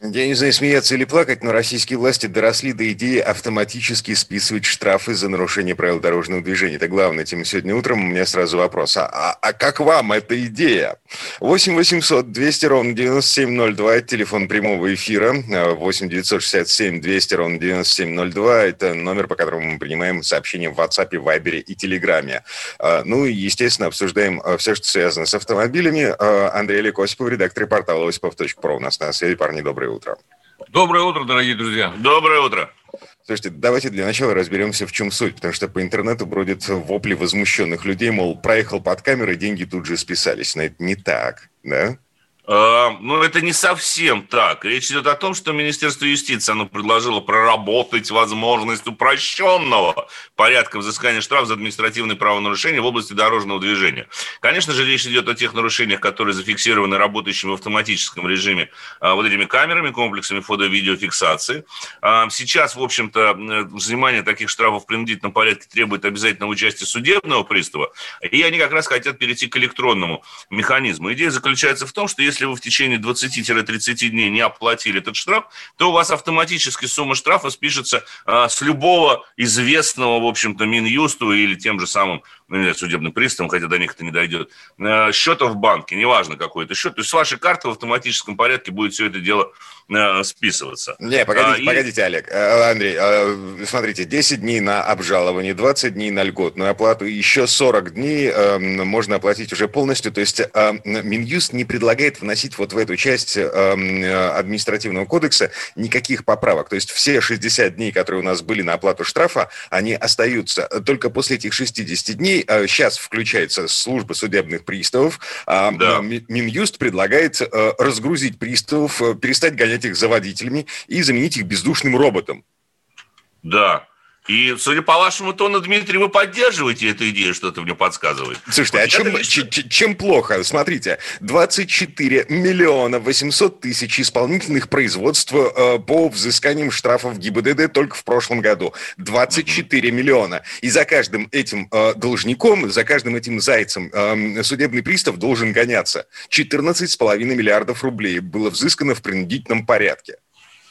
Я не знаю, смеяться или плакать, но российские власти доросли до идеи автоматически списывать штрафы за нарушение правил дорожного движения. Это главная тема сегодня утром. У меня сразу вопрос. А, а, а как вам эта идея? 8 800 200 ровно 9702. Это телефон прямого эфира. 8 967 200 ровно 9702. Это номер, по которому мы принимаем сообщения в WhatsApp, Viber и Телеграме. Ну и, естественно, обсуждаем а, все, что связано с автомобилями. А, Андрей Олег Осипов, редактор портала осипов.про. У нас на связи, парни, доброе утро. Доброе утро, дорогие друзья. Доброе утро. Слушайте, давайте для начала разберемся, в чем суть, потому что по интернету бродят вопли возмущенных людей, мол, проехал под камерой, деньги тут же списались. Но это не так, да? Э, Ну, это не совсем так. Речь идет о том, что Министерство юстиции оно предложило проработать возможность упрощенного порядка взыскания штрафов за административные правонарушения в области дорожного движения. Конечно же, речь идет о тех нарушениях, которые зафиксированы работающим в автоматическом режиме а, вот этими камерами, комплексами фото-видеофиксации. А, Сейчас, в общем-то, э, взимание таких штрафов в принудительном порядке требует обязательного участия судебного пристава, и они как раз хотят перейти к электронному механизму. Идея заключается в том, что если вы в течение 20-30 дней не оплатили этот штраф, то у вас автоматически сумма штрафа спишется а, с любого известного, в общем-то, Минюсту или тем же самым ну, не знаю, судебным приставом, хотя до них это не дойдет, счета в банке, неважно какой это счет. То есть с вашей карты в автоматическом порядке будет все это дело э, списываться. Не, погодите, А, и- погодите, Олег. Э, Андрей, э, смотрите, 10 дней на обжалование, 20 дней на льготную оплату, еще 40 дней э, можно оплатить уже полностью. То есть э, Минюст не предлагает вносить вот в эту часть э, э, административного кодекса никаких поправок. То есть все 60 дней, которые у нас были на оплату штрафа, они остаются. Только после этих 60 дней сейчас включается служба судебных приставов. а, Да. Ми- Минюст предлагает э, разгрузить приставов, э, перестать гонять их за водителями и заменить их бездушным роботом. Да. И, судя по вашему тону, Дмитрий, вы поддерживаете эту идею, что-то мне подсказывает. Слушайте, а чем, чем плохо? Смотрите, 24 миллиона 800 тысяч исполнительных производств э, по взысканиям штрафов ГИБДД только в прошлом году. 24 миллиона. И за каждым этим э, должником, за каждым этим зайцем э, судебный пристав должен гоняться. 14,5 миллиардов рублей было взыскано в принудительном порядке.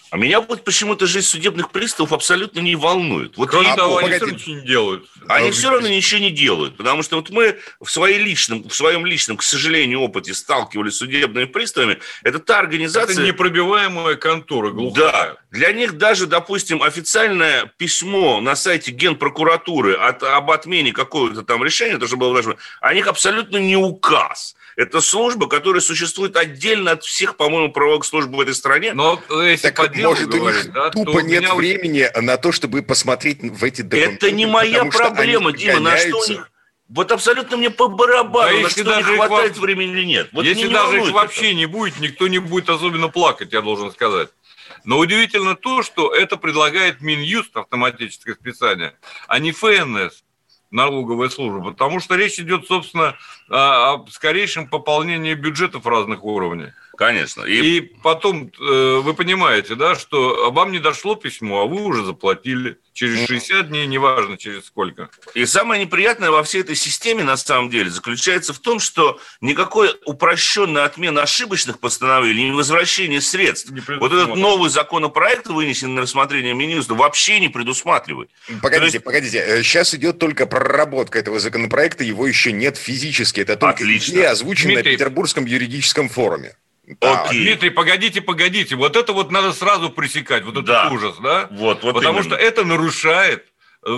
А меня вот почему-то жизнь судебных приставов абсолютно не волнует. Вот Кроме А, того, они погоди. все равно ничего не делают. Они все равно ничего не делают, потому что вот мы в, своей личном, в своем личном, к сожалению, опыте сталкивались с судебными приставами. Это та организация... Это непробиваемая контора, глухая. Да, для них даже, допустим, официальное письмо на сайте Генпрокуратуры от, об отмене какого-то там решения, то, что было даже, о них абсолютно не указ. Это служба, которая существует отдельно от всех, по-моему, правовых служб в этой стране. Но э, если Так по делу может у говорить, них да, то тупо у нет меня времени на то, чтобы посмотреть в эти документы. Это не моя проблема, Дима, на что у них... Вот абсолютно мне по барабану, Да на что у даже их хватает во- времени или нет. Вот Если не даже их вообще не будет, никто не будет особенно плакать, я должен сказать. Но удивительно то, что это предлагает Минюст, автоматическое списание, а не ФНС, налоговая служба. Потому что речь идет, собственно, о скорейшем пополнении бюджетов разных уровней. Конечно. И И потом э, вы понимаете, да, что вам не дошло письмо, а вы уже заплатили. Через 60 дней, неважно через сколько. И самое неприятное во всей этой системе, на самом деле, заключается в том, что никакой упрощенной отмены ошибочных постановлений и возвращения средств Не вот этот новый законопроект, вынесенный на рассмотрение Минюста, вообще не предусматривает. Погодите, есть- погодите. Сейчас идет только проработка этого законопроекта, его еще нет физически. Это только Отлично. идея, озвученная Дмитрий. на Петербургском юридическом форуме. Да. Окей. Дмитрий, погодите, погодите. Вот это вот надо сразу пресекать, вот этот Да. ужас, да? Вот, вот Потому именно. что это нарушает э,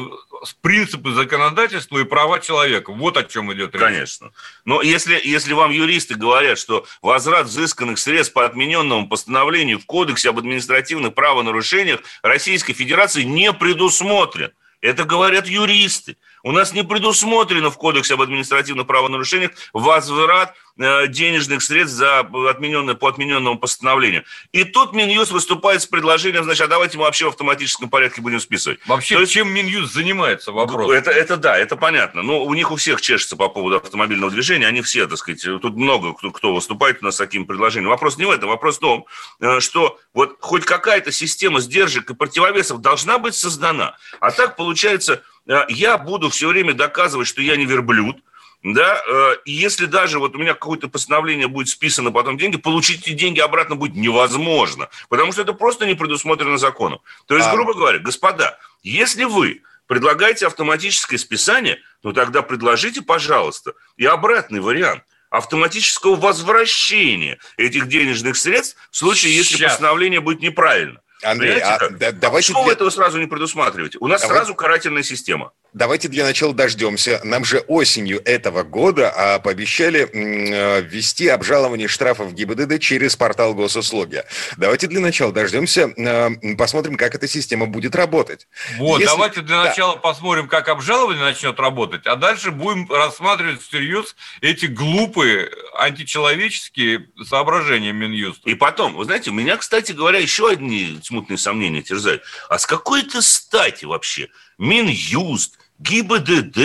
принципы законодательства и права человека. Вот о чем идет речь. Конечно. Но если, если вам юристы говорят, что возврат взысканных средств по отмененному постановлению в Кодексе об административных правонарушениях Российской Федерации не предусмотрен. Это говорят юристы. У нас не предусмотрено в Кодексе об административных правонарушениях возврат э, денежных средств за отмененное, по отмененному постановлению. И тут Минюст выступает с предложением, значит, а давайте мы вообще в автоматическом порядке будем списывать. Вообще, То есть, чем Минюст занимается, вопрос? Это, это да, это понятно. Но у них у всех чешется по поводу автомобильного движения, они все, так сказать, тут много кто, кто выступает у нас с таким предложением. Вопрос не в этом, вопрос в том, э, что вот хоть какая-то система сдержек и противовесов должна быть создана. А так получается, я буду все время доказывать, что я не верблюд, да, э, и если даже вот у меня какое-то постановление будет списано потом деньги, получить эти деньги обратно будет невозможно, потому что это просто не предусмотрено законом. То есть, а... грубо говоря, господа, если вы предлагаете автоматическое списание, ну тогда предложите, пожалуйста, и обратный вариант автоматического возвращения этих денежных средств в случае, если Сейчас. постановление будет неправильно. Андрей, а, да, давайте... Почему для... вы этого сразу не предусматриваете? У нас Давай... сразу карательная система. Давайте для начала дождемся. Нам же осенью этого года а, пообещали м, ввести обжалование штрафов ГИБДД через портал госуслуги. Давайте для начала дождемся, а, посмотрим, как эта система будет работать. Вот, Если... давайте для начала да. посмотрим, как обжалование начнет работать, а дальше будем рассматривать всерьез эти глупые античеловеческие соображения Минюста. И потом, вы знаете, у меня, кстати говоря, еще одни смутные сомнения терзают. А с какой-то стати вообще Минюст, ГИБДД,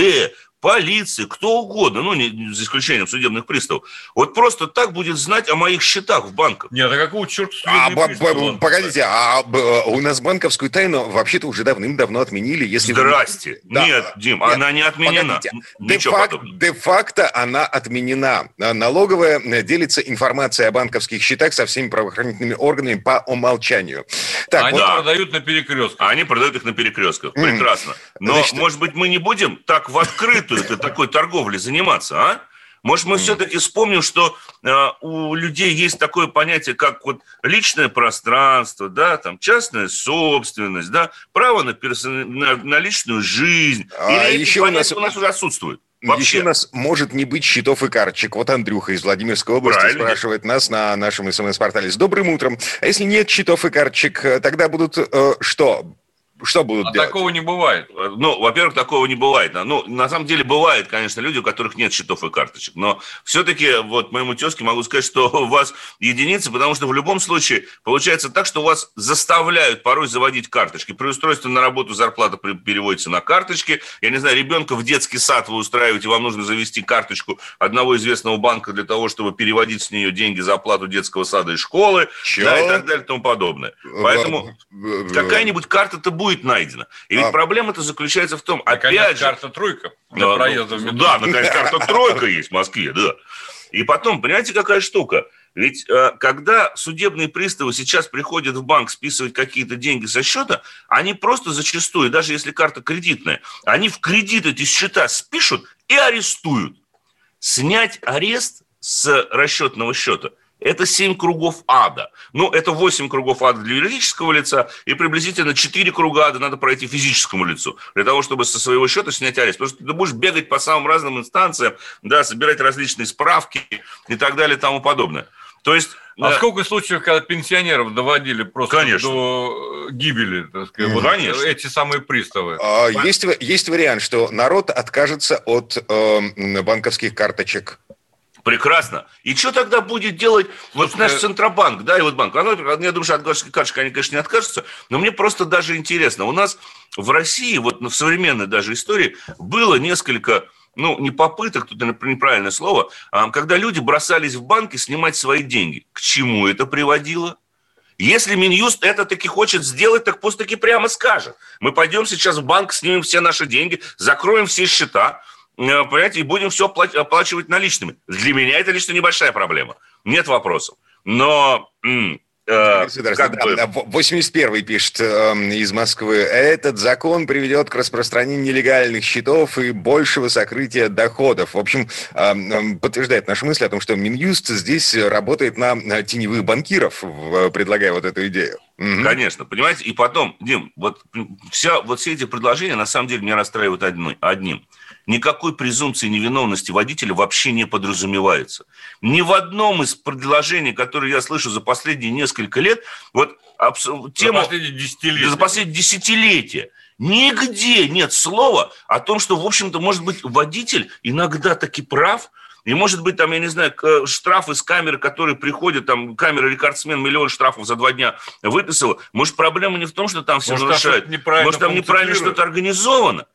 полиции, кто угодно, ну, не, за исключением судебных приставов, вот просто так будет знать о моих счетах в банках. Нет, а какого черта а, б- Погодите, а б- у нас банковскую тайну вообще-то уже давным-давно отменили. Если Здрасте. Вы... Нет, да. Дим, Нет, она не отменена. Де-факт, де-факто она отменена. Налоговая делится информацией о банковских счетах со всеми правоохранительными органами по умолчанию. Так, они вот... продают на перекрестках. Они продают их на перекрестках. Прекрасно. Но, Значит, может быть, мы не будем так в открытую этой такой торговлей заниматься, а? Может, мы все-таки вспомним, что э, у людей есть такое понятие, как вот личное пространство, да, там частная собственность, да, право на, персон... на, на личную жизнь. А Или еще у нас... у нас уже отсутствует. Вообще. Еще у нас может не быть счетов и карточек. Вот Андрюха из Владимирской области Правильно. спрашивает нас на нашем смс-портале. С добрым утром. А если нет счетов и карточек, э, тогда будут э, что? Что будут а делать? такого не бывает. Ну, во-первых, такого не бывает. Ну, на самом деле, бывает, конечно, люди, у которых нет счетов и карточек. Но все-таки, вот моему тезке могу сказать, что у вас единицы, потому что в любом случае получается так, что вас заставляют порой заводить карточки. При устройстве на работу зарплата переводится на карточки. Я не знаю, ребенка в детский сад вы устраиваете, вам нужно завести карточку одного известного банка для того, чтобы переводить с нее деньги за оплату детского сада и школы, да, и так далее и тому подобное. Поэтому какая-нибудь карта-то будет будет найдено. И ведь а... проблема-то заключается в том, наконец, опять же... карта тройка для да, проезда ну, в Да, наконец, карта тройка есть в Москве, да. И потом, понимаете, какая штука? Ведь э, когда судебные приставы сейчас приходят в банк списывать какие-то деньги со счета, они просто зачастую, даже если карта кредитная, они в кредит эти счета спишут и арестуют. Снять арест с расчетного счета – это 7 кругов ада. Ну, это 8 кругов ада для юридического лица, и приблизительно 4 круга ада надо пройти физическому лицу, для того, чтобы со своего счета снять арест. Потому что ты будешь бегать по самым разным инстанциям, да, собирать различные справки и так далее и тому подобное. То есть а да. сколько случаев, когда пенсионеров доводили просто Конечно. до гибели, так сказать, вот Конечно. эти самые приставы? А, есть, есть вариант, что народ откажется от э, банковских карточек Прекрасно. И что тогда будет делать вот наш Центробанк, да, и вот банк? Оно, я думаю, что от государственной карточки они, конечно, не откажутся, но мне просто даже интересно. У нас в России, вот в современной даже истории, было несколько ну, не попыток, тут неправильное слово, а когда люди бросались в банки снимать свои деньги. К чему это приводило? Если Минюст это таки хочет сделать, так пусть таки прямо скажет. Мы пойдем сейчас в банк, снимем все наши деньги, закроем все счета, Э, понимаете, и будем все оплачивать наличными. Для меня это лично небольшая проблема. Нет вопросов. Но Э, как бы... 81-й пишет э, из Москвы. Этот закон приведет к распространению нелегальных счетов и большего сокрытия доходов. В общем, э, подтверждает наши мысли о том, что Минюст здесь работает на теневых банкиров, предлагая вот эту идею. Угу. Конечно, понимаете? И потом, Дим, вот, вся, вот все эти предложения на самом деле меня расстраивают одной, одним – никакой презумпции невиновности водителя вообще не подразумевается. Ни в одном из предложений, которые я слышу за последние несколько лет, вот тема... За последние десятилетия. За последние десятилетия. Нигде нет слова о том, что, в общем-то, может быть, водитель иногда таки прав, и может быть, там, я не знаю, штрафы с камеры, которые приходят, там, камера рекордсмен миллион штрафов за два дня выписала. Может, проблема не в том, что там все может, нарушают. Может, там неправильно что-то организовано.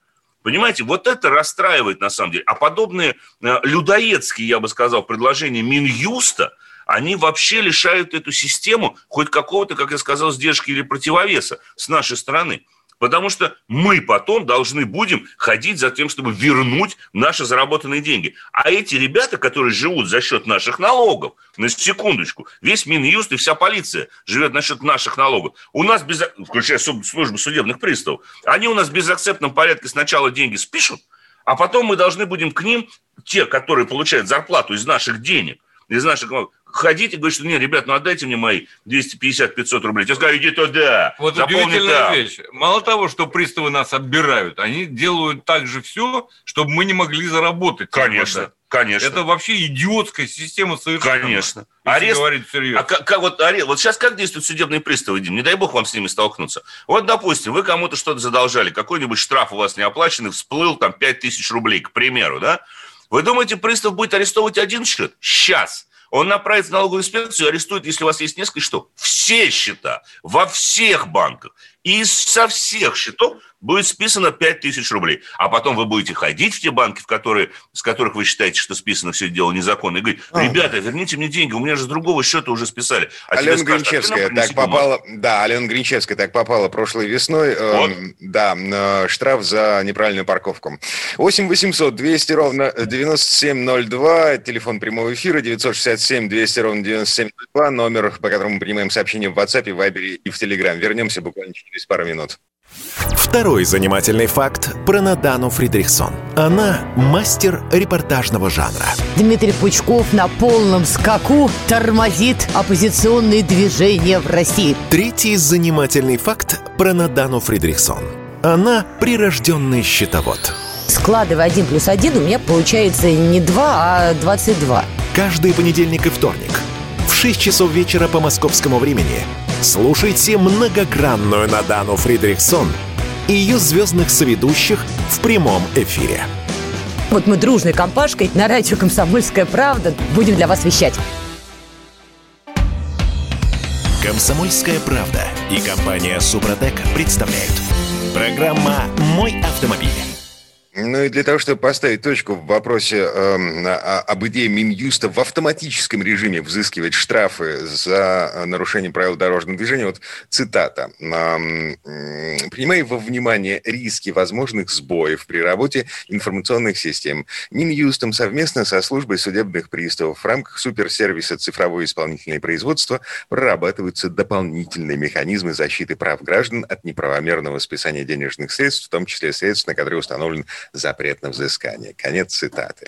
Понимаете, вот это расстраивает на самом деле. А подобные э, людоедские, я бы сказал, предложения Минюста, они вообще лишают эту систему хоть какого-то, как я сказал, сдержки или противовеса с нашей стороны. Потому что мы потом должны будем ходить за тем, чтобы вернуть наши заработанные деньги. А эти ребята, которые живут за счет наших налогов, на секундочку, весь Минюст и вся полиция живет за счет наших налогов. У нас, без, включая службу судебных приставов, они у нас в безакцептном порядке сначала деньги спишут, а потом мы должны будем к ним, те, которые получают зарплату из наших денег, из наших ходить и говорить, что нет, ребят, ну отдайте мне мои 250-500 рублей. Я скажу, иди туда. Вот удивительная там. вещь. Мало того, что приставы нас отбирают, они делают также все, чтобы мы не могли заработать. Конечно. Конечно. Это вообще идиотская система совершенно. Конечно. Арест, говорить серьезно. А как, как вот, арест, вот сейчас как действуют судебные приставы, Дим? Не дай бог вам с ними столкнуться. Вот, допустим, вы кому-то что-то задолжали, какой-нибудь штраф у вас не оплаченный, всплыл там 5 тысяч рублей, к примеру, да? Вы думаете, пристав будет арестовывать один счет? Сейчас. Он направится в налоговую инспекцию и арестует, если у вас есть несколько что? Все счета во всех банках. И со всех счетов будет списано 5 тысяч рублей. А потом вы будете ходить в те банки, в которые, с которых вы считаете, что списано все дело незаконно, и говорить, ребята, верните мне деньги, у меня же с другого счета уже списали. А Алена скажут, Гринчевская а так попала, да, Алена Гринчевская так попала прошлой весной, эм, вот. э, да, штраф за неправильную парковку. 8 800 200 ровно 9702, телефон прямого эфира 967 200 ровно 9702, номер, по которому мы принимаем сообщения в WhatsApp, в Viber и в Telegram. Вернемся буквально через пару минут. Второй занимательный факт про Надану Фридрихсон. Она мастер репортажного жанра. Дмитрий Пучков на полном скаку тормозит оппозиционные движения в России. Третий занимательный факт про Надану Фридрихсон. Она прирожденный счетовод. Складывая один плюс один, у меня получается не 2, а 22. Каждый понедельник и вторник в 6 часов вечера по московскому времени Слушайте многогранную Надану Фридрихсон и ее звездных соведущих в прямом эфире. Вот мы дружной компашкой на радио «Комсомольская правда» будем для вас вещать. «Комсомольская правда» и компания «Супротек» представляют. Программа «Мой автомобиль». Ну и для того, чтобы поставить точку в вопросе э, об идее Минюста в автоматическом режиме взыскивать штрафы за нарушение правил дорожного движения, вот цитата. Э, «Принимая во внимание риски возможных сбоев при работе информационных систем, Минюстом совместно со службой судебных приставов в рамках суперсервиса «Цифровое исполнительное производство» прорабатываются дополнительные механизмы защиты прав граждан от неправомерного списания денежных средств, в том числе средств, на которые установлен запрет на взыскание. Конец цитаты.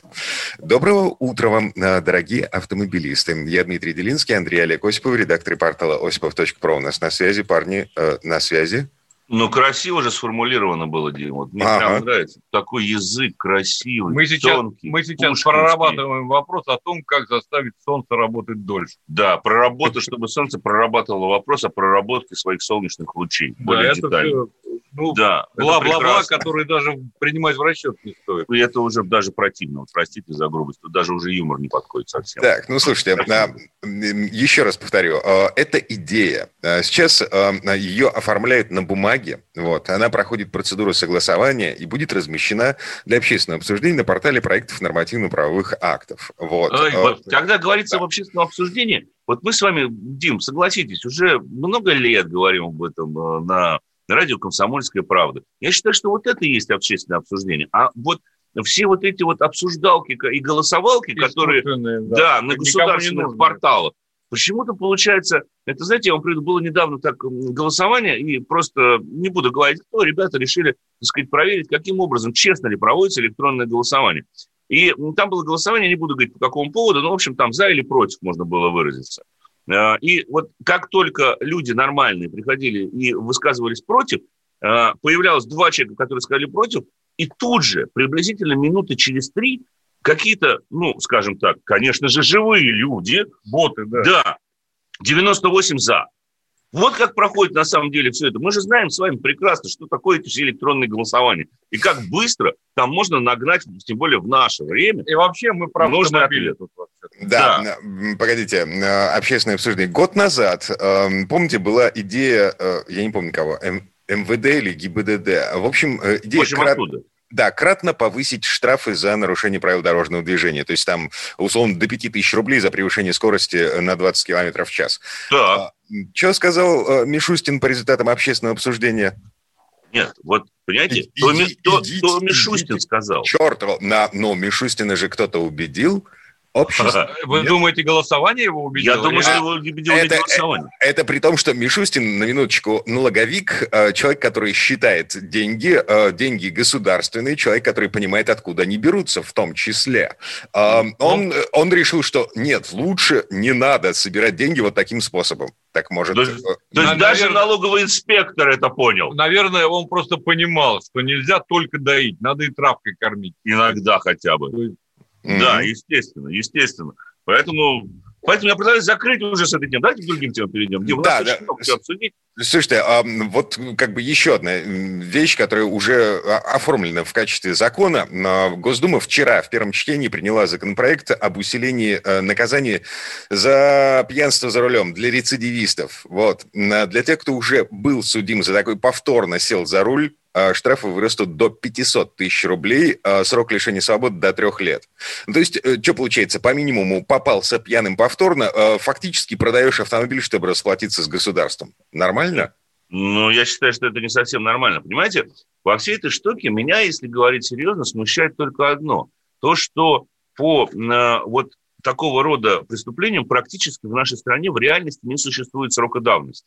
Доброго утра вам, э, дорогие автомобилисты. Я Дмитрий Делинский, Андрей Олег Осипов, редактор портала осипов.про. У нас на связи, парни, э, на связи. Ну, красиво же сформулировано было, Дима. Вот мне ага. прям нравится. Такой язык красивый, мы сейчас, тонкий. Мы сейчас прорабатываем вопрос о том, как заставить солнце работать дольше. Да, проработать, чтобы солнце прорабатывало вопрос о проработке своих солнечных лучей. Более да, детально. Все, ну, да, бла-бла-бла, которые даже принимать в расчет не стоит. И это уже даже противно. Вот, простите за грубость. Тут даже уже юмор не подходит совсем. Так, ну, слушайте, а, еще раз повторю. А, это идея. А, сейчас ее оформляют на бумаге. Вот. Она проходит процедуру согласования и будет размещена для общественного обсуждения на портале проектов нормативно-правовых актов. Вот. Ой, вот. Когда говорится да. об общественном обсуждении, вот мы с вами, Дим, согласитесь, уже много лет говорим об этом на радио «Комсомольская правда». Я считаю, что вот это и есть общественное обсуждение. А вот все вот эти вот обсуждалки и голосовалки, которые да, да, на государственных порталах, почему-то получается, это, знаете, я вам приведу, было недавно так голосование, и просто не буду говорить, кто, ребята решили, так сказать, проверить, каким образом, честно ли проводится электронное голосование. И там было голосование, не буду говорить по какому поводу, но, в общем, там за или против можно было выразиться. Э, и вот как только люди нормальные приходили и высказывались против, э, появлялось два человека, которые сказали против, и тут же, приблизительно минуты через три, какие-то, ну, скажем так, конечно же, живые люди. Боты, да. Да, 98 за. Вот как проходит на самом деле все это. Мы же знаем с вами прекрасно, что такое эти все электронные голосования. И как быстро там можно нагнать, тем более в наше время. И вообще мы про Нужно автомобили тут вообще. Да, Да. погодите, общественное обсуждение. Год назад, э, помните, была идея, э, я не помню кого, М- МВД или ГИБДД. В общем, э, В идея общем, крат- оттуда. Да, кратно повысить штрафы за нарушение правил дорожного движения. То есть там, условно, до 5000 рублей за превышение скорости э, на 20 километров в час. Так, Что сказал э, Мишустин по результатам общественного обсуждения? нет, вот, понимаете, Иди- то, Ми- то- идите, то Мишустин идите. сказал. Черт, на, ну, Мишустина же кто-то убедил. Общество. Вы Нет. думаете, голосование его убедило? Я думаю, Или- что его убедило не это- голосование. Это при том, что Мишустин, на минуточку, налоговик, э, человек, который считает деньги, э, деньги государственные, человек, который понимает, откуда они берутся, в том числе. Э, Он, он решил, что нет, лучше не надо собирать деньги вот таким способом. Так может... То есть- э, То есть На- даже наверное- налоговый инспектор это понял. Наверное, он просто понимал, что нельзя только доить, надо и травкой кормить. Иногда хотя бы. Да, естественно, естественно. Поэтому, поэтому я предлагаю закрыть уже с этой темой. Давайте к другим темам перейдем. Дим, у Да, нас да. обсудить. Слушайте, а вот как бы еще одна вещь, которая уже а, оформлена в качестве закона. А, Госдума вчера в первом чтении приняла законопроект об усилении э, наказания за пьянство за рулем для рецидивистов. Вот. На- Для тех, кто уже был судим за такой повторно сел за руль, а, штрафы вырастут до 500 тысяч рублей, а срок лишения свободы до трех лет. Ну, То есть, что получается, по минимуму попался пьяным повторно, э, фактически продаешь автомобиль, чтобы расплатиться с государством. Нормально? Ну, я считаю, что это не совсем нормально. Понимаете, во всей этой штуке меня, если говорить серьезно, смущает только одно. То, что по э, вот такого рода преступлениям практически в нашей стране в реальности не существует срока давности.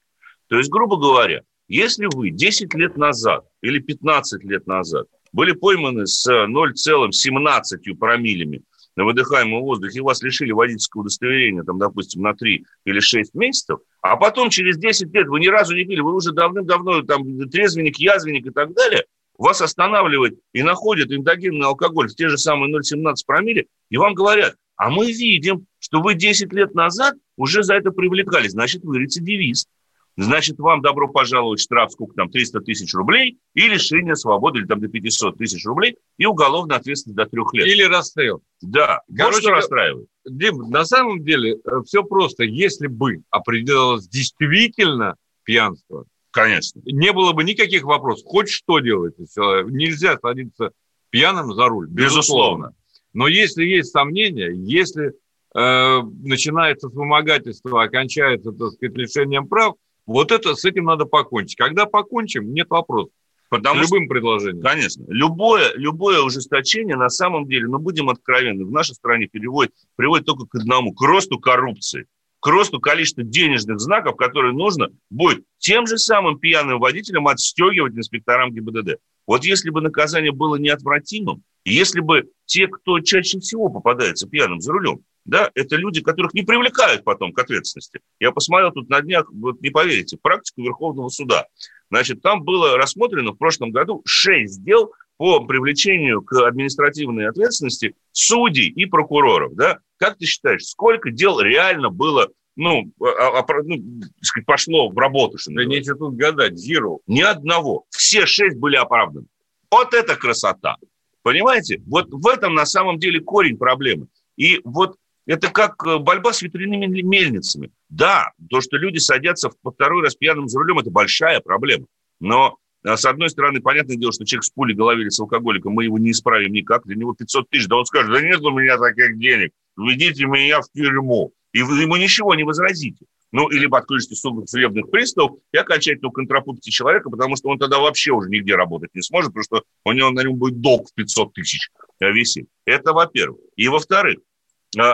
То есть, грубо говоря, если вы 10 лет назад или 15 лет назад были пойманы с 0,17 промилями на выдыхаемом воздухе, и вас лишили водительского удостоверения, там, допустим, на 3 или 6 месяцев, а потом через 10 лет вы ни разу не пили, вы уже давным-давно там трезвенник, язвенник и так далее, вас останавливают и находят эндогенный алкоголь в те же самые 0,17 промилле, и вам говорят, а мы видим, что вы 10 лет назад уже за это привлекались, значит, вы рецидивист. Значит, вам добро пожаловать штраф, сколько там, 300 тысяч рублей, и лишение свободы, или там до 500 тысяч рублей, и уголовная ответственность до трех лет. Или расстрел. Да, вот Короче, что расстраивает. Дим, на самом деле все просто. Если бы определялось действительно пьянство, Конечно. не было бы никаких вопросов. Хоть что делать. Нельзя садиться пьяным за руль. Безусловно. Но если есть сомнения, если э, начинается вымогательство, окончается, так сказать, лишением прав, вот это с этим надо покончить. Когда покончим, нет вопросов. Потому С что любым предложением. Конечно. Любое, любое ужесточение, на самом деле, ну, будем откровенны, в нашей стране переводит, приводит только к одному, к росту коррупции, к росту количества денежных знаков, которые нужно будет тем же самым пьяным водителям отстегивать инспекторам ГИБДД. Вот если бы наказание было неотвратимым, если бы те, кто чаще всего попадается пьяным за рулем, да, это люди, которых не привлекают потом к ответственности. Я посмотрел тут на днях, вот не поверите, практику Верховного суда. Значит, там было рассмотрено в прошлом году 6 дел по привлечению к административной ответственности судей и прокуроров. Да? Как ты считаешь, сколько дел реально было, ну, а- а- ну, так сказать, пошло в работу? Что Да нечего тут гадать. Zero. Ни одного. Все шесть были оправданы. Вот это красота. Понимаете? Вот в этом на самом деле корень проблемы. И вот это как э, борьба с ветряными мельницами. Да, то, что люди садятся во второй раз пьяным за рулем, это большая проблема. Но а, с одной стороны, понятное дело, что человек с пулей голове или с алкоголиком, мы его не исправим никак, для него 500 тысяч, да он скажет, да нет у меня таких денег, введите меня в тюрьму. И вы ему ничего не возразите. Ну, или отключите судебных приставов и окончательно контрапункте человека, потому что он тогда вообще уже нигде работать не сможет, потому что у него на нем будет долг в 500 тысяч э, висеть. Это во-первых. И во-вторых,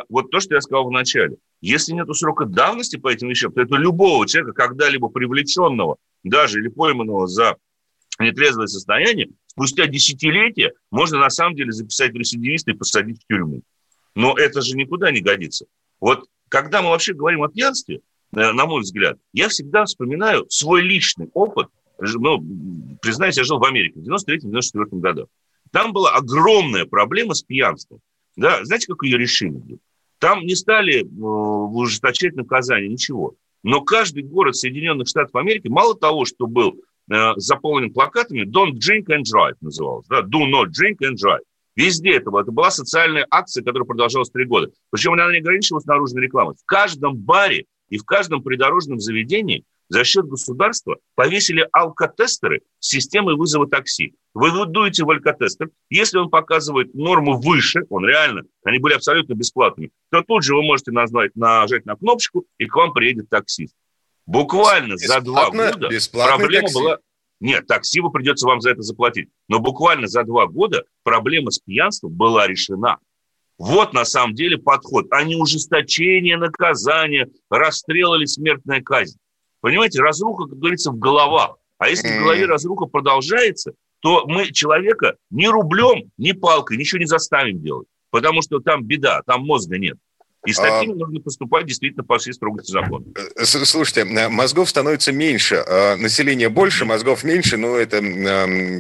вот то, что я сказал в начале. Если нет срока давности по этим вещам, то это любого человека, когда-либо привлеченного, даже или пойманного за нетрезвое состояние, спустя десятилетия можно на самом деле записать рецидивиста и посадить в тюрьму. Но это же никуда не годится. Вот когда мы вообще говорим о пьянстве, э, на мой взгляд, я всегда вспоминаю свой личный опыт. Ну, признаюсь, я жил в Америке в 93-94 годах. Там была огромная проблема с пьянством. Да, знаете, как ее решили? Там не стали э, ужесточать наказание, ничего. Но каждый город Соединенных Штатов Америки, мало того, что был э, заполнен плакатами, don't drink and drive называлось, да, do not drink and drive. Везде это было. Это была социальная акция, которая продолжалась три года. Причем она не ограничивалась наружной рекламой. В каждом баре и в каждом придорожном заведении за счет государства повесили алкотестеры с системой вызова такси. Вы дуете в алкотестер, если он показывает норму выше, он реально, они были абсолютно бесплатными, то тут же вы можете назвать, нажать на кнопочку, и к вам приедет таксист. Буквально за два года проблема такси. была... Нет, такси вы придется вам за это заплатить. Но буквально за два года проблема с пьянством была решена. Вот на самом деле подход, а не ужесточение наказания, расстрел или смертная казнь. Понимаете, разруха, как говорится, в головах. А если в голове разруха продолжается, то мы человека ни рублем, ни палкой ничего не заставим делать. Потому что там беда, там мозга нет. И с а, такими а... нужно поступать действительно по всей строгости закона. Э, слушайте, э, мозгов становится меньше, а население больше, мозгов меньше, ну, это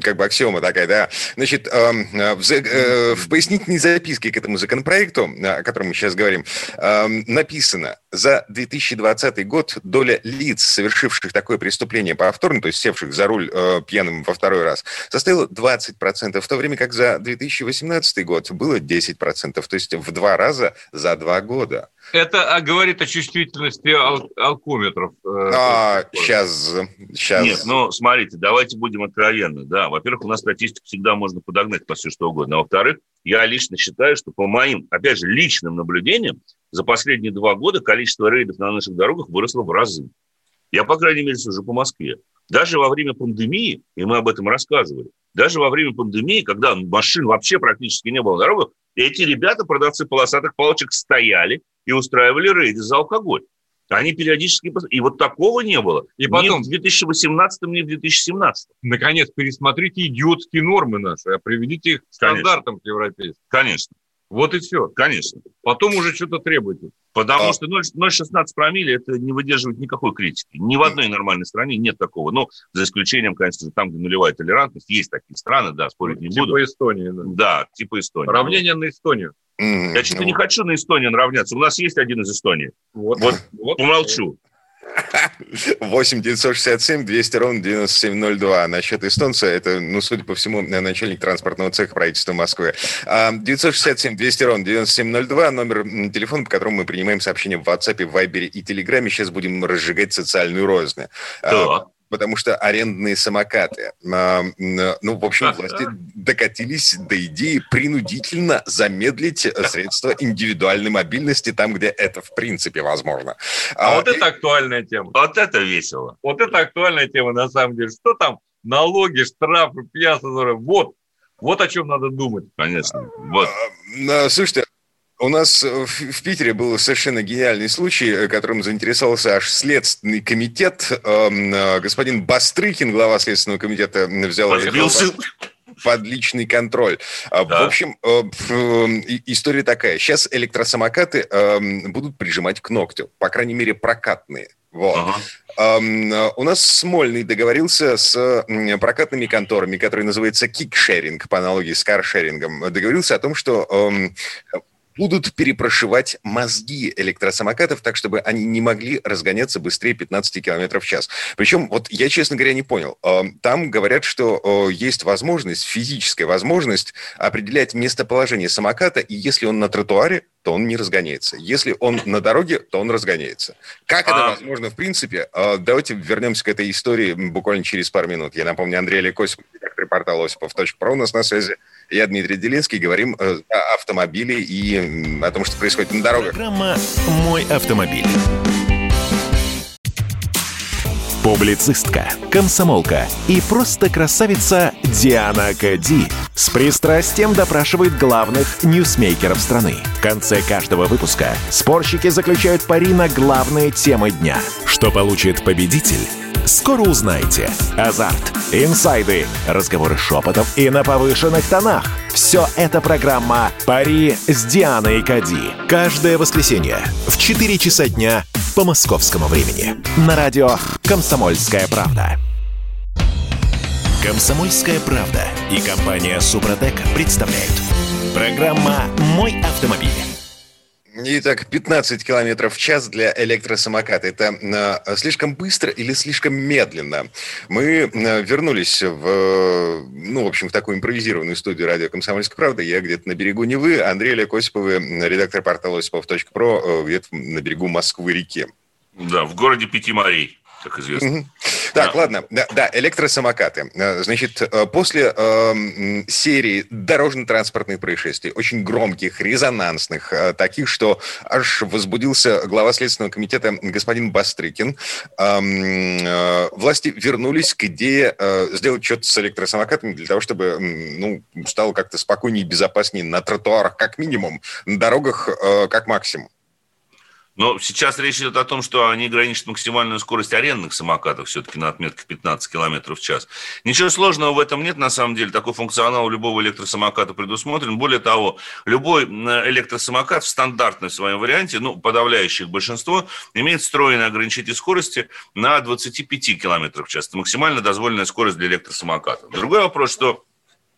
как бы аксиома такая, да. Значит, в, э, в пояснительной записке к этому законопроекту, о котором мы сейчас говорим, написано, за 2020 год доля лиц, совершивших такое преступление повторно, то есть севших за руль пьяным во второй раз, составила 20%, в то время как за 2018 год было 10%, то есть в два раза за два года года. Это а, говорит о чувствительности ал- алкометров. Э, а, сейчас, сейчас. Нет, ну, смотрите, давайте будем откровенны. Да, во-первых, у нас статистику всегда можно подогнать по все что угодно. А во-вторых, я лично считаю, что по моим, опять же, личным наблюдениям, за последние два года количество рейдов на наших дорогах выросло в разы. Я, по крайней мере, сужу по Москве. Даже во время пандемии, и мы об этом рассказывали, даже во время пандемии, когда машин вообще практически не было на дорогах, эти ребята, продавцы полосатых палочек, стояли и устраивали рейды за алкоголь. Они периодически... И вот такого не было. И потом... Ни в 2018, ни в 2017. Наконец, пересмотрите идиотские нормы наши, а приведите их к стандартам европейским. Конечно. Вот и все. Конечно. Потом уже что-то требуйте. Потому а... что 0,16 промилле это не выдерживает никакой критики. Ни в одной нормальной стране нет такого. Ну, за исключением, конечно же, там, где нулевая толерантность. Есть такие страны, да, спорить не типа буду. Типа Эстонии. Да. да, типа Эстонии. Равнение на Эстонию. Я что-то не хочу на Эстонию равняться. У нас есть один из Эстонии. Вот, вот, вот помолчу. 8 967 200 ровно 9702. Насчет эстонца, это, ну, судя по всему, начальник транспортного цеха правительства Москвы. 967 200 ровно 9702, номер телефона, по которому мы принимаем сообщения в WhatsApp, Viber и Telegram. Сейчас будем разжигать социальную рознь. Да потому что арендные самокаты. А, ну, в общем, власти докатились до идеи принудительно замедлить средства индивидуальной мобильности там, где это в принципе возможно. А, а вот и... это актуальная тема. Вот это весело. Вот это актуальная тема на самом деле. Что там? Налоги, штрафы, пьяства. Вот. Вот о чем надо думать. Конечно. Вот. А, слушайте, у нас э, в Питере был совершенно гениальный случай, э, которым заинтересовался аж Следственный комитет. Эм, э, господин Бастрыкин, глава Следственного комитета, взял Подбился. под личный контроль. А, да. В общем, история такая. Сейчас электросамокаты эм, будут прижимать к ногтю. По крайней мере, прокатные. Вот. Ага. У нас Смольный договорился с прокатными конторами, которые называются кикшеринг, по аналогии с каршерингом. Договорился о том, что будут перепрошивать мозги электросамокатов так, чтобы они не могли разгоняться быстрее 15 км в час. Причем, вот я, честно говоря, не понял. Э, там говорят, что э, есть возможность, физическая возможность определять местоположение самоката, и если он на тротуаре, то он не разгоняется. Если он на дороге, то он разгоняется. Как а... это возможно в принципе? Э, давайте вернемся к этой истории буквально через пару минут. Я напомню, Андрей Олег Осипов, редактор портала осипов.про у нас на связи. Я Дмитрий Делинский. Говорим э, о автомобиле и о том, что происходит на дорогах. Программа «Мой автомобиль». Публицистка, комсомолка и просто красавица Диана Кади с пристрастием допрашивает главных ньюсмейкеров страны. В конце каждого выпуска спорщики заключают пари на главные темы дня. Что получит победитель? Скоро узнаете. Азарт, инсайды, разговоры шепотов и на повышенных тонах. Все это программа «Пари с Дианой Кади». Каждое воскресенье в 4 часа дня по московскому времени. На радио «Комсомольская правда». «Комсомольская правда» и компания «Супротек» представляют. Программа «Мой автомобиль». Итак, 15 километров в час для электросамоката. Это э, слишком быстро или слишком медленно? Мы э, вернулись в, ну, в общем, в такую импровизированную студию радио «Комсомольская правда». Я где-то на берегу Невы, Андрей Олег Осиповы, редактор портала осипов.про, э, где-то на берегу Москвы-реки. Да, в городе Пяти как известно. Так, да. ладно, да, да, электросамокаты. Э, значит, э, после э, серии дорожно-транспортных происшествий, очень громких, резонансных, э, таких, что аж возбудился глава Следственного комитета господин Бастрыкин, э, э, власти вернулись к идее э, сделать что-то с электросамокатами для того, чтобы ну, стало как-то спокойнее и безопаснее на тротуарах, как минимум, на дорогах, э, как максимум. Но сейчас речь идет о том, что они ограничат максимальную скорость арендных самокатов все-таки на отметке 15 км в час. Ничего сложного в этом нет, на самом деле. Такой функционал у любого электросамоката предусмотрен. Более того, любой электросамокат в стандартном своем варианте, ну, подавляющее большинство, имеет встроенные ограничитель скорости на 25 км в час. Это максимально дозволенная скорость для электросамоката. Другой вопрос, что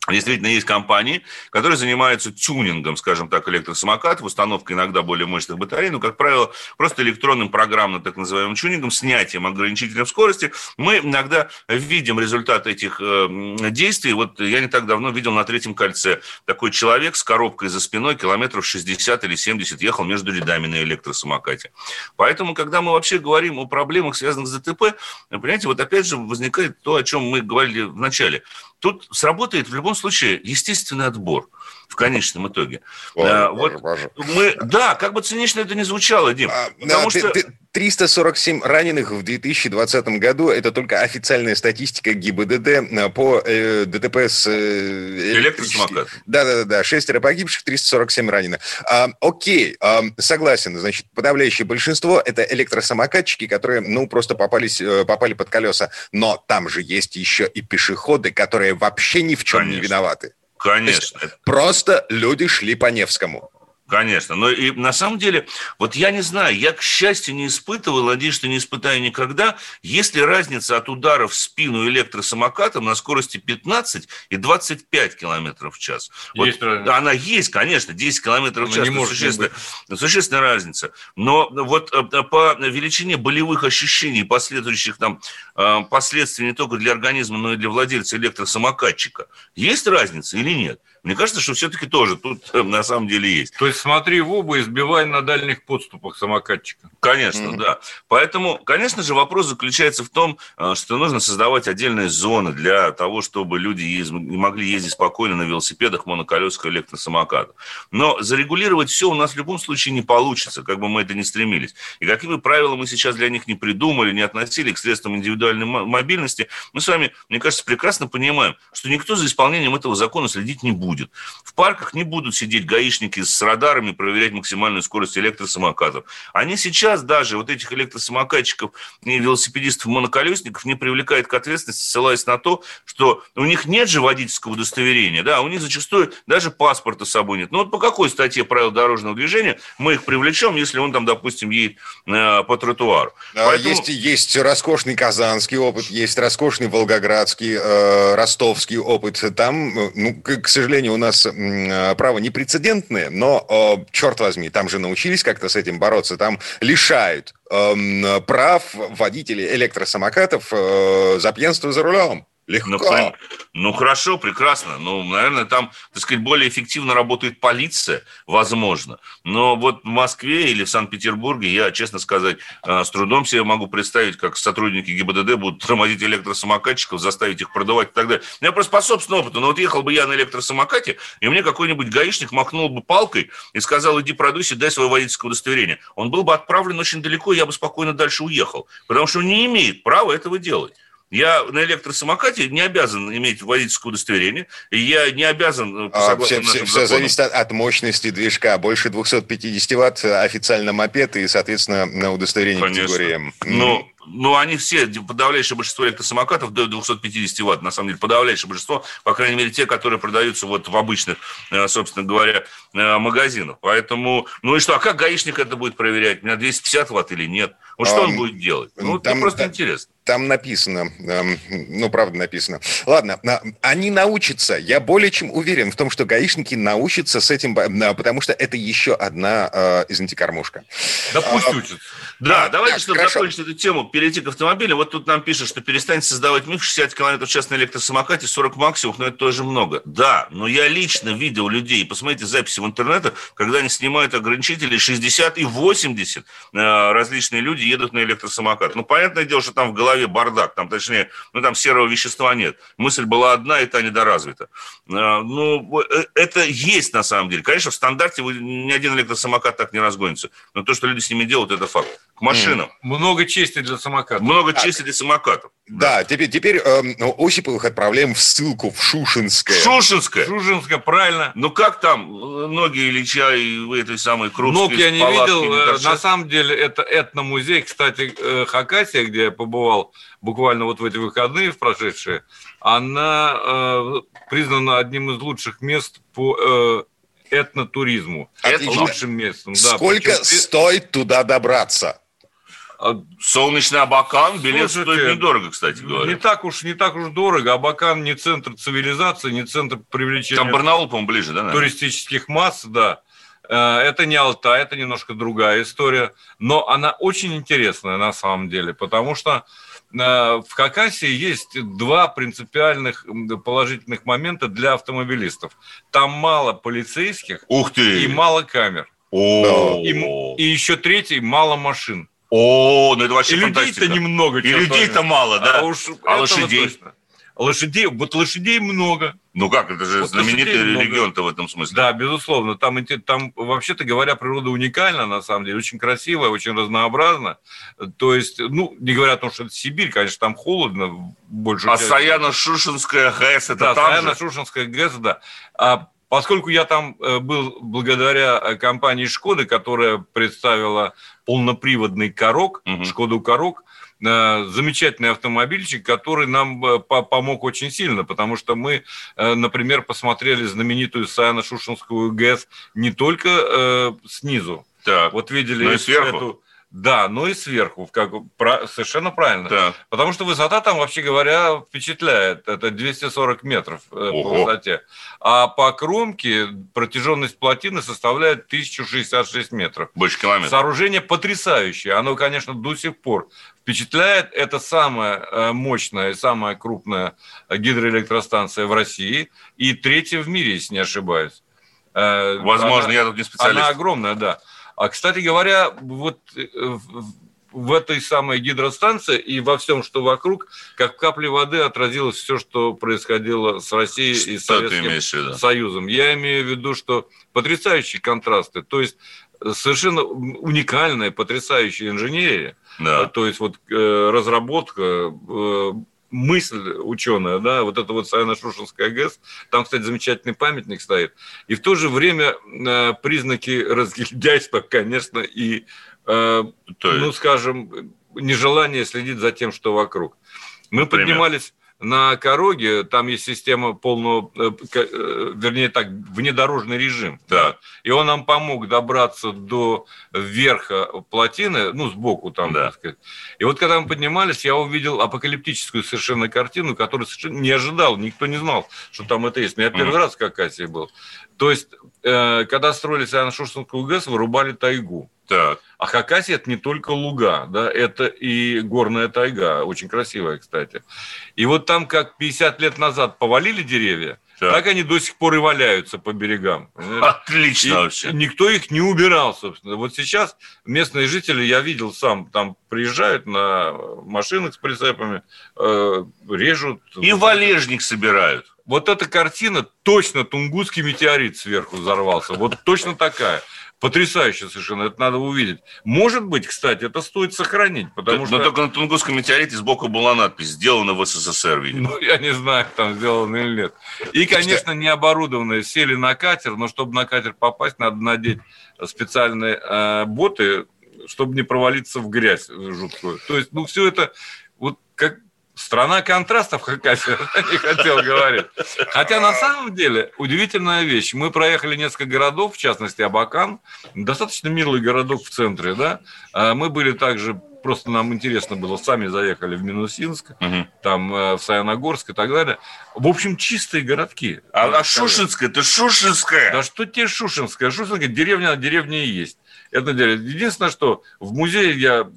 Действительно, есть компании, которые занимаются тюнингом, скажем так, электросамокатов, установкой иногда более мощных батарей, но, как правило, просто электронным программным, так называемым тюнингом, снятием ограничителя скорости. Мы иногда видим результат этих э, действий. Вот я не так давно видел на третьем кольце такой человек с коробкой за спиной километров 60 или 70 ехал между рядами на электросамокате. Поэтому, когда мы вообще говорим о проблемах, связанных с ДТП, понимаете, вот опять же возникает то, о чем мы говорили в начале – Тут сработает в любом случае естественный отбор в конечном итоге. Боже, а, вот боже, мы, да, как бы цинично это не звучало, Дим. А, потому да, что... Ты, ты, 347 раненых в 2020 году. Это только официальная статистика ГИБДД э, по э, ДТП с э, электросамокатом. Да-да-да, шестеро погибших, 347 раненых. А, окей, а, согласен. Значит, подавляющее большинство это электросамокатчики, которые, ну, просто попались, э, попали под колеса. Но там же есть еще и пешеходы, которые вообще ни в чем Конечно. не виноваты. Конечно. Просто люди шли по Невскому. Конечно. Но и на самом деле, вот я не знаю, я, к счастью, не испытывал, надеюсь, что не испытаю никогда, есть ли разница от удара в спину электросамокатом на скорости 15 и 25 километров в час. Есть вот, разница. Она есть, конечно, 10 километров в час. Не может существенная, существенная разница. Но вот э, по величине болевых ощущений, последующих там э, последствий не только для организма, но и для владельца электросамокатчика, есть разница или нет? Мне кажется, что все-таки тоже тут э, на самом деле есть. То есть смотри в оба и сбивай на дальних подступах самокатчика. Конечно, mm-hmm. да. Поэтому, конечно же, вопрос заключается в том, э, что нужно создавать отдельные зоны для того, чтобы люди ез... могли ездить спокойно на велосипедах, моноколесах, электросамокатах. Но зарегулировать все у нас в любом случае не получится, как бы мы это ни стремились. И какие бы правила мы сейчас для них не придумали, не относили к средствам индивидуальной мобильности, мы с вами, мне кажется, прекрасно понимаем, что никто за исполнением этого закона следить не будет будет. В парках не будут сидеть гаишники с радарами, проверять максимальную скорость электросамокатов. Они сейчас даже, вот этих электросамокатчиков и велосипедистов-моноколесников не привлекают к ответственности, ссылаясь на то, что у них нет же водительского удостоверения, да, у них зачастую даже паспорта с собой нет. Ну вот по какой статье правил дорожного движения мы их привлечем, если он там, допустим, едет э, по тротуару? А, Поэтому... Есть, есть роскошный казанский опыт, есть роскошный волгоградский, э, ростовский опыт. Там, э, ну, к, к сожалению, сожалению, у нас э, право непрецедентное, но, черт возьми, там же научились как-то с этим бороться, там лишают прав водителей электросамокатов э, за пьянство за рулем. Легко. Ну, ну, хорошо, прекрасно. Ну, наверное, там, так сказать, более эффективно работает полиция, возможно. Но вот в Москве или в Санкт-Петербурге, я, честно сказать, э, с трудом себе могу представить, как сотрудники ГИБДД будут тормозить электросамокатчиков, заставить их продавать и так далее. Я просто по собственному опыту. Ну, вот ехал бы я на электросамокате, и мне какой-нибудь гаишник махнул бы палкой и сказал, иди продуйся, дай свое водительское удостоверение. Он был бы отправлен очень далеко, и я бы спокойно дальше уехал. Потому что он не имеет права этого делать. Я на электросамокате не обязан иметь водительское удостоверение, и я не обязан... Э, а, все, все, все зависит от, от мощности движка. Больше 250 ватт официально мопед и, соответственно, на удостоверение Конечно. категории Ну, ну, они все, подавляющее большинство электросамокатов до 250 ватт, на самом деле, подавляющее большинство, по крайней мере, те, которые продаются вот в обычных, э, собственно говоря, э, магазинах. Поэтому, ну и что, а как гаишник это будет проверять? У меня 250 ватт или нет? Вот что он будет делать? Ну, там, просто там, интересно. Там написано, эм, ну, правда написано. Ладно, они научатся. Я более чем уверен в том, что гаишники научатся с этим, потому что это еще одна, э, извините, кормушка. Да пусть а, учатся. Да, а, давайте, так, чтобы хорошо. закончить эту тему, перейти к автомобилю. Вот тут нам пишут, что перестаньте создавать миф 60 км в час на электросамокате, 40 максимум, но это тоже много. Да, но я лично видел людей, посмотрите записи в интернете, когда они снимают ограничители 60 и 80 э, различные люди едут на электросамокат. Ну, понятное дело, что там в голове бардак, там, точнее, ну, там серого вещества нет. Мысль была одна, и та недоразвита. Э, ну, это есть на самом деле. Конечно, в стандарте ни один электросамокат так не разгонится. Но то, что люди с ними делают, это факт. Машинам. Много чести для самокатов. Много так. чести для самокатов. Да, да. теперь, теперь э, Осиповых отправляем в ссылку в Шушинское. Шушинское? Шушинское, правильно. Ну как там ноги Ильича и в этой самой Крупской Ног я не видел. Э, на самом деле это этномузей. Кстати, э, Хакасия, где я побывал буквально вот в эти выходные в прошедшие, она э, признана одним из лучших мест по э, этнотуризму. Отлично. Лучшим местом. Да, Сколько Причем... стоит туда добраться? А, солнечный Абакан, билет Слушайте, стоит недорого, кстати говоря. Не так уж, не так уж дорого. Абакан не центр цивилизации, не центр привлечения... Там Барнаул, по-моему, ближе, да? Наверное? Туристических масс, да. Э, это не Алтай, это немножко другая история. Но она очень интересная на самом деле, потому что э, в Хакасии есть два принципиальных положительных момента для автомобилистов. Там мало полицейских Ух ты! и мало камер. О и, и еще третий, мало машин. О, ну это вообще И людей-то немного. И людей-то мало, да? А, уж а лошадей? Точно. Лошадей, вот лошадей много. Ну как, это же вот знаменитый регион-то в этом смысле. Да, безусловно. Там, там вообще-то говоря, природа уникальна, на самом деле, очень красивая, очень разнообразна. То есть, ну, не говоря о том, что это Сибирь, конечно, там холодно. Больше а Саяно-Шушинская ГЭС, это да, там Саяно-Шушинская ГЭС, да. А Поскольку я там э, был благодаря э, компании «Шкоды», которая представила полноприводный «Корок», угу. «Шкоду Корок», э, замечательный автомобильчик, который нам помог очень сильно, потому что мы, например, посмотрели знаменитую Саяно-Шушинскую ГЭС не только снизу, так. вот видели сверху. эту да, но и сверху, как, про, совершенно правильно. Да. Потому что высота там, вообще говоря, впечатляет. Это 240 метров э, Ого. по высоте. А по кромке протяженность плотины составляет 1066 метров. Больше километров. Сооружение потрясающее. Оно, конечно, до сих пор впечатляет. Это самая э, мощная и самая крупная гидроэлектростанция в России. И третья в мире, если не ошибаюсь. Э, Возможно, она, я тут не специалист. Она огромная, да. А, кстати говоря, вот э, в этой самой гидростанции и во всем, что вокруг, как капли воды отразилось все, что происходило с Россией что и Советским Союзом. Я имею в виду, что потрясающие контрасты, то есть совершенно уникальная, потрясающая инженерия, да. то есть вот э, разработка, э, мысль ученая, да, вот это вот Саяно-Шушинская ГЭС, там, кстати, замечательный памятник стоит, и в то же время э, признаки разгильдяйства, конечно, и, э, ну, скажем, нежелание следить за тем, что вокруг. Мы Например? поднимались на Короге там есть система полного, э, э, вернее так, внедорожный режим. Да. И он нам помог добраться до верха плотины, ну, сбоку там, да. так сказать. И вот когда мы поднимались, я увидел апокалиптическую совершенно картину, которую совершенно не ожидал, никто не знал, что там это есть. Я первый mm. раз в Кавказе был. То есть, э, когда строили Саяно-Шушинскую ГЭС, вырубали тайгу. Так. А Хакасия – это не только луга, да, это и горная тайга, очень красивая, кстати. И вот там, как 50 лет назад повалили деревья, так, так они до сих пор и валяются по берегам. Отлично и вообще. Никто их не убирал, собственно. Вот сейчас местные жители, я видел сам, там приезжают на машинах с прицепами, э, режут. И валежник собирают. Вот эта картина, точно тунгусский метеорит сверху взорвался. Вот точно такая. Потрясающе совершенно, это надо увидеть. Может быть, кстати, это стоит сохранить, потому Но что... Но только на Тунгусском метеорите сбоку была надпись «Сделано в СССР», видимо. Ну, я не знаю, там сделано или нет. И, конечно, не оборудованные сели на катер, но чтобы на катер попасть, надо надеть специальные э, боты, чтобы не провалиться в грязь жуткую. То есть, ну, все это вот как Страна контрастов, Катя не хотел говорить. Хотя на самом деле удивительная вещь. Мы проехали несколько городов, в частности Абакан, достаточно милый городок в центре, да. А мы были также просто нам интересно было, сами заехали в Минусинск, угу. там э, в Саяногорск и так далее. В общем, чистые городки. А, а Шушинская, это Шушинская. Да что тебе Шушинская? Шушинская деревня, деревня и есть. Это деревня. Единственное, что в музее я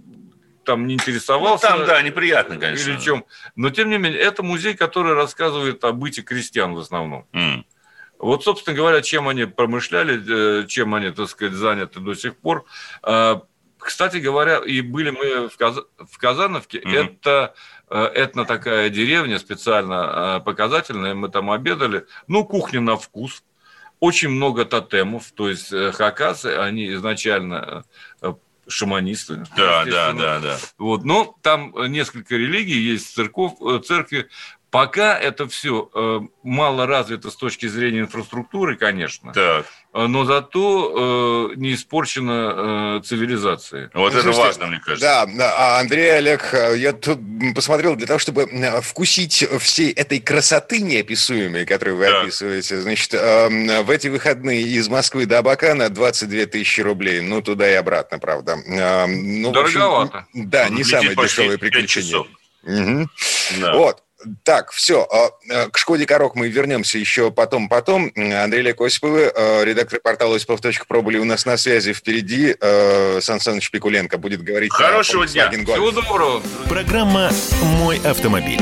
там не интересовался. Ну, там, да, неприятно, конечно. Или чем. Но, тем не менее, это музей, который рассказывает о быте крестьян в основном. Mm. Вот, собственно говоря, чем они промышляли, э, чем они, так сказать, заняты до сих пор. А, кстати говоря, и были мы в, Каз... в Казановке. Mm-hmm. Это э, этно такая деревня специально э, показательная. Мы там обедали. Ну, кухня на вкус. Очень много тотемов. То есть хакасы, они изначально шаманисты. Да, да, да, да. Вот, но там несколько религий, есть церковь, церкви, Пока это все э, мало развито с точки зрения инфраструктуры, конечно. Так. Э, но зато э, не испорчена э, цивилизация. Вот ну, это слушайте, важно, мне кажется. Да, а Андрей Олег, э, я тут посмотрел для того, чтобы вкусить всей этой красоты неописуемой, которую вы да. описываете. Значит, э, в эти выходные из Москвы до Абакана 22 тысячи рублей. Ну, туда и обратно, правда. Э, ну, Дороговато. Общем, да, не самое дешевое приключение. Угу. Да. Вот. Так, все. А, э, к Шкоде Корок мы вернемся еще потом-потом. Андрей Олег Осиповы, э, редактор портала осипов.про были у нас на связи. Впереди э, Сан Саныч Пикуленко будет говорить Хорошего дня. Всего доброго. Программа «Мой автомобиль».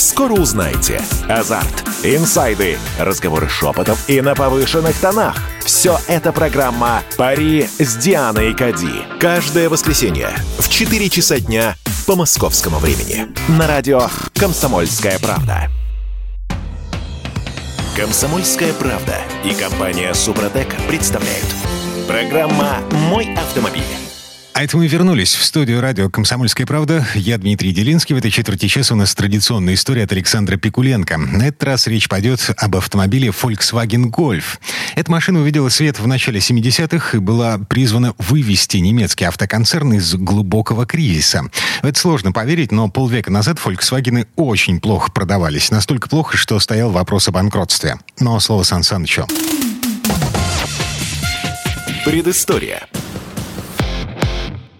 Скоро узнаете. Азарт, инсайды, разговоры шепотов и на повышенных тонах. Все это программа «Пари с Дианой Кади». Каждое воскресенье в 4 часа дня по московскому времени. На радио «Комсомольская правда». «Комсомольская правда» и компания «Супротек» представляют. Программа «Мой автомобиль». А это мы вернулись в студию радио «Комсомольская правда». Я Дмитрий Делинский. В этой четверти часа у нас традиционная история от Александра Пикуленко. На этот раз речь пойдет об автомобиле Volkswagen Golf. Эта машина увидела свет в начале 70-х и была призвана вывести немецкий автоконцерн из глубокого кризиса. Это сложно поверить, но полвека назад Volkswagen очень плохо продавались. Настолько плохо, что стоял вопрос о банкротстве. Но слово Сан Санычу. Предыстория.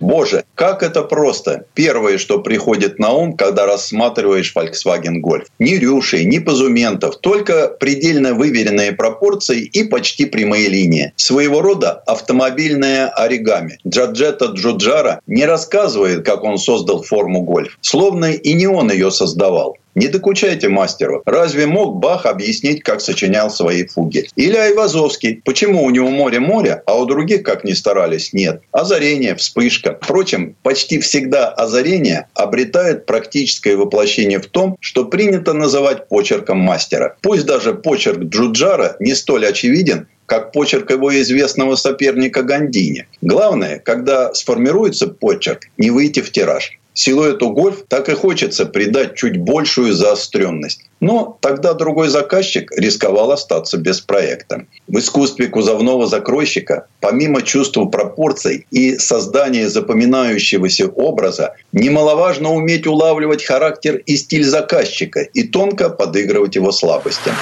Боже, как это просто. Первое, что приходит на ум, когда рассматриваешь Volkswagen Golf. Ни рюшей, ни позументов, только предельно выверенные пропорции и почти прямые линии. Своего рода автомобильное оригами. Джаджета Джуджара не рассказывает, как он создал форму гольф. Словно и не он ее создавал. Не докучайте мастеру. Разве мог Бах объяснить, как сочинял свои фуги? Или Айвазовский. Почему у него море-море, а у других, как ни старались, нет? Озарение, вспышка. Впрочем, почти всегда озарение обретает практическое воплощение в том, что принято называть почерком мастера. Пусть даже почерк Джуджара не столь очевиден, как почерк его известного соперника Гандини. Главное, когда сформируется почерк, не выйти в тираж. Силуэту гольф так и хочется придать чуть большую заостренность. Но тогда другой заказчик рисковал остаться без проекта. В искусстве кузовного закройщика, помимо чувства пропорций и создания запоминающегося образа, немаловажно уметь улавливать характер и стиль заказчика и тонко подыгрывать его слабостям.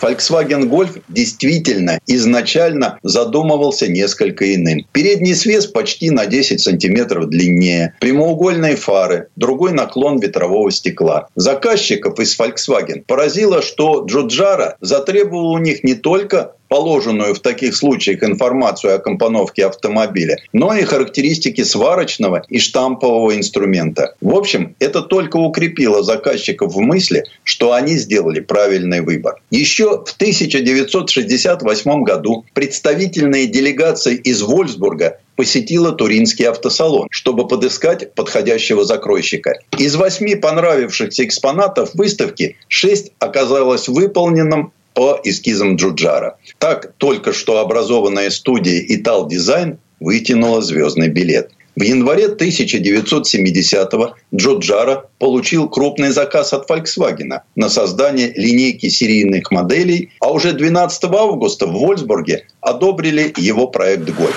Volkswagen Golf действительно изначально задумывался несколько иным. Передний свес почти на 10 сантиметров длиннее, прямоугольные фары, другой наклон ветрового стекла. Заказчиков из Volkswagen поразило, что Джуджара затребовал у них не только положенную в таких случаях информацию о компоновке автомобиля, но и характеристики сварочного и штампового инструмента. В общем, это только укрепило заказчиков в мысли, что они сделали правильный выбор. Еще в 1968 году представительная делегация из Вольсбурга посетила Туринский автосалон, чтобы подыскать подходящего закройщика. Из восьми понравившихся экспонатов выставки шесть оказалось выполненным по эскизам Джуджара. Так, только что образованная студия Итал Дизайн вытянула звездный билет. В январе 1970-го Джуджара получил крупный заказ от Volkswagen на создание линейки серийных моделей, а уже 12 августа в Вольсбурге одобрили его проект «Гольф».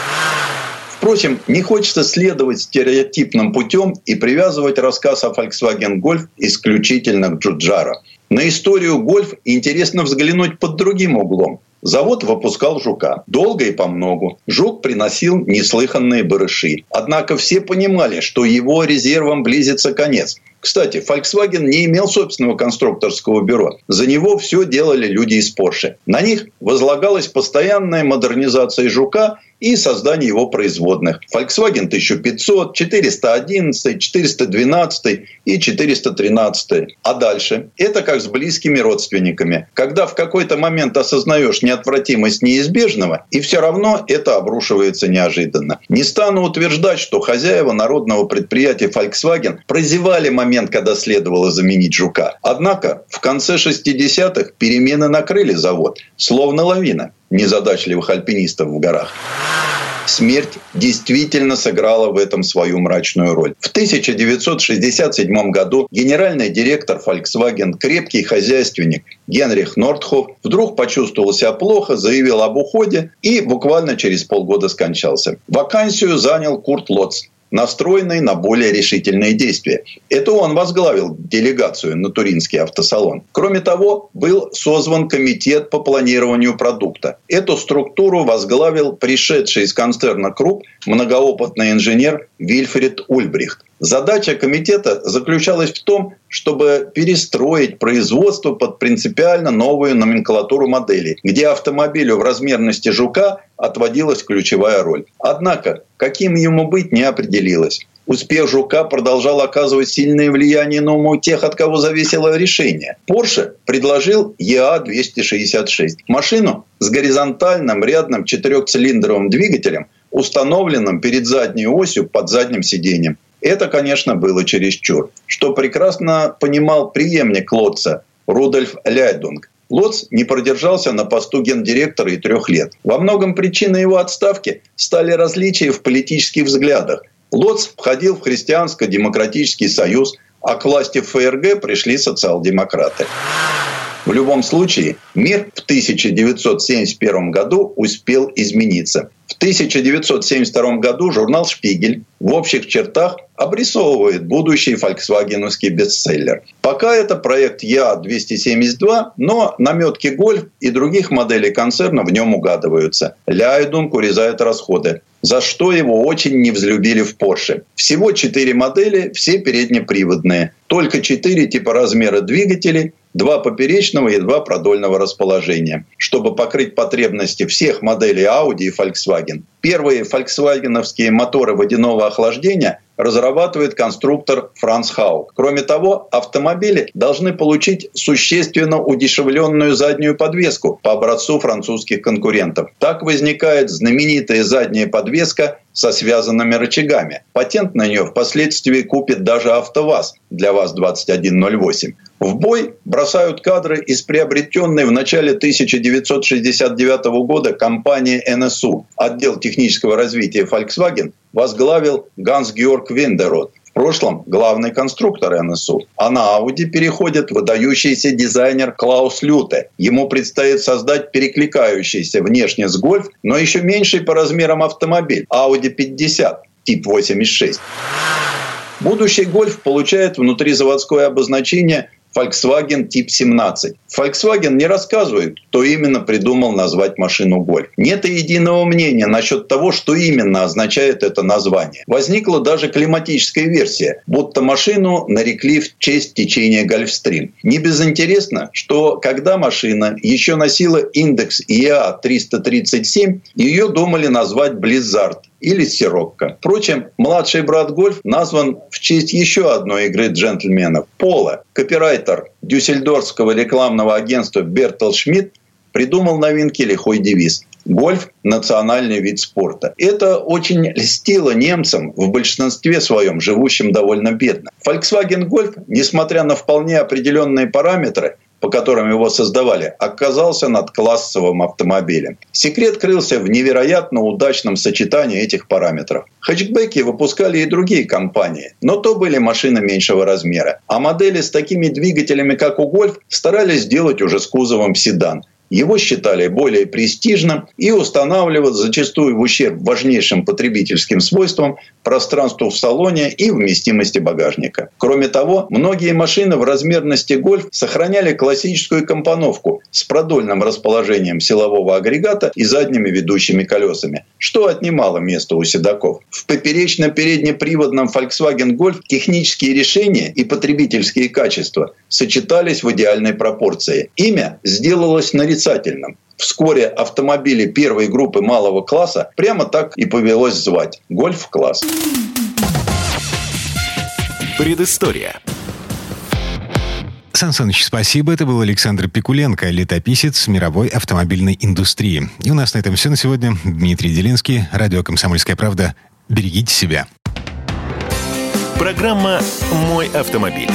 Впрочем, не хочется следовать стереотипным путем и привязывать рассказ о Volkswagen Golf исключительно к Джуджаро. На историю гольф интересно взглянуть под другим углом. Завод выпускал жука. Долго и помногу. Жук приносил неслыханные барыши. Однако все понимали, что его резервам близится конец. Кстати, Volkswagen не имел собственного конструкторского бюро. За него все делали люди из Porsche. На них возлагалась постоянная модернизация «Жука» и создание его производных. Volkswagen 1500, 411, 412 и 413. А дальше? Это как с близкими родственниками. Когда в какой-то момент осознаешь неотвратимость неизбежного, и все равно это обрушивается неожиданно. Не стану утверждать, что хозяева народного предприятия Volkswagen прозевали момент, когда следовало заменить жука. Однако в конце 60-х перемены накрыли завод, словно лавина незадачливых альпинистов в горах. Смерть действительно сыграла в этом свою мрачную роль. В 1967 году генеральный директор Volkswagen, крепкий хозяйственник Генрих Нортхоф, вдруг почувствовал себя плохо, заявил об уходе и буквально через полгода скончался. Вакансию занял Курт Лотц, настроенный на более решительные действия. Это он возглавил делегацию на Туринский автосалон. Кроме того, был созван комитет по планированию продукта. Эту структуру возглавил пришедший из концерна Круп многоопытный инженер Вильфред Ульбрихт. Задача комитета заключалась в том, чтобы перестроить производство под принципиально новую номенклатуру моделей, где автомобилю в размерности «Жука» отводилась ключевая роль. Однако, каким ему быть, не определилось. Успех «Жука» продолжал оказывать сильное влияние на уму тех, от кого зависело решение. Porsche предложил EA266 – машину с горизонтальным рядным четырехцилиндровым двигателем, установленным перед задней осью под задним сиденьем. Это, конечно, было чересчур, что прекрасно понимал преемник Лотца Рудольф Ляйдунг. Лотц не продержался на посту гендиректора и трех лет. Во многом причиной его отставки стали различия в политических взглядах. Лотц входил в Христианско-демократический союз, а к власти в ФРГ пришли социал-демократы. В любом случае, мир в 1971 году успел измениться. В 1972 году журнал «Шпигель» в общих чертах обрисовывает будущий фольксвагеновский бестселлер. Пока это проект Я-272, но наметки Гольф и других моделей концерна в нем угадываются. Ляйдунг урезает расходы, за что его очень не взлюбили в Porsche. Всего четыре модели, все переднеприводные. Только четыре типа размера двигателей два поперечного и два продольного расположения, чтобы покрыть потребности всех моделей Audi и Volkswagen. Первые фольксвагеновские моторы водяного охлаждения разрабатывает конструктор Франц Хаук. Кроме того, автомобили должны получить существенно удешевленную заднюю подвеску по образцу французских конкурентов. Так возникает знаменитая задняя подвеска со связанными рычагами. Патент на нее впоследствии купит даже АвтоВАЗ для ВАЗ-2108. В бой бросают кадры из приобретенной в начале 1969 года компании НСУ. Отдел технического развития Volkswagen возглавил Ганс Георг Виндерот, в прошлом главный конструктор НСУ. А на Audi переходит выдающийся дизайнер Клаус Люте. Ему предстоит создать перекликающийся внешне с Гольф, но еще меньший по размерам автомобиль Audi 50 тип 86. Будущий Гольф получает внутризаводское обозначение Volkswagen Тип 17. Volkswagen не рассказывает, кто именно придумал назвать машину Гольф. Нет и единого мнения насчет того, что именно означает это название. Возникла даже климатическая версия, будто машину нарекли в честь течения Гольфстрим. Не безинтересно, что когда машина еще носила индекс ИА-337, ее думали назвать Blizzard или Сирокко. Впрочем, младший брат Гольф назван в честь еще одной игры джентльменов – Пола. Копирайтер дюссельдорфского рекламного агентства Бертел Шмидт придумал новинки лихой девиз Гольф – национальный вид спорта. Это очень льстило немцам, в большинстве своем живущим довольно бедно. Volkswagen Golf, несмотря на вполне определенные параметры, по которым его создавали, оказался над классовым автомобилем. Секрет крылся в невероятно удачном сочетании этих параметров. Хэтчбеки выпускали и другие компании, но то были машины меньшего размера. А модели с такими двигателями, как у Гольф, старались сделать уже с кузовом седан. Его считали более престижным и устанавливают зачастую в ущерб важнейшим потребительским свойствам пространству в салоне и вместимости багажника. Кроме того, многие машины в размерности гольф сохраняли классическую компоновку с продольным расположением силового агрегата и задними ведущими колесами, что отнимало место у седаков. В поперечно-переднеприводном Volkswagen Golf технические решения и потребительские качества сочетались в идеальной пропорции. Имя сделалось нарицательным. Вскоре автомобили первой группы малого класса прямо так и повелось звать – «Гольф-класс». Предыстория. Сан Саныч, спасибо. Это был Александр Пикуленко, летописец мировой автомобильной индустрии. И у нас на этом все на сегодня. Дмитрий Делинский, радио «Комсомольская правда». Берегите себя. Программа «Мой автомобиль».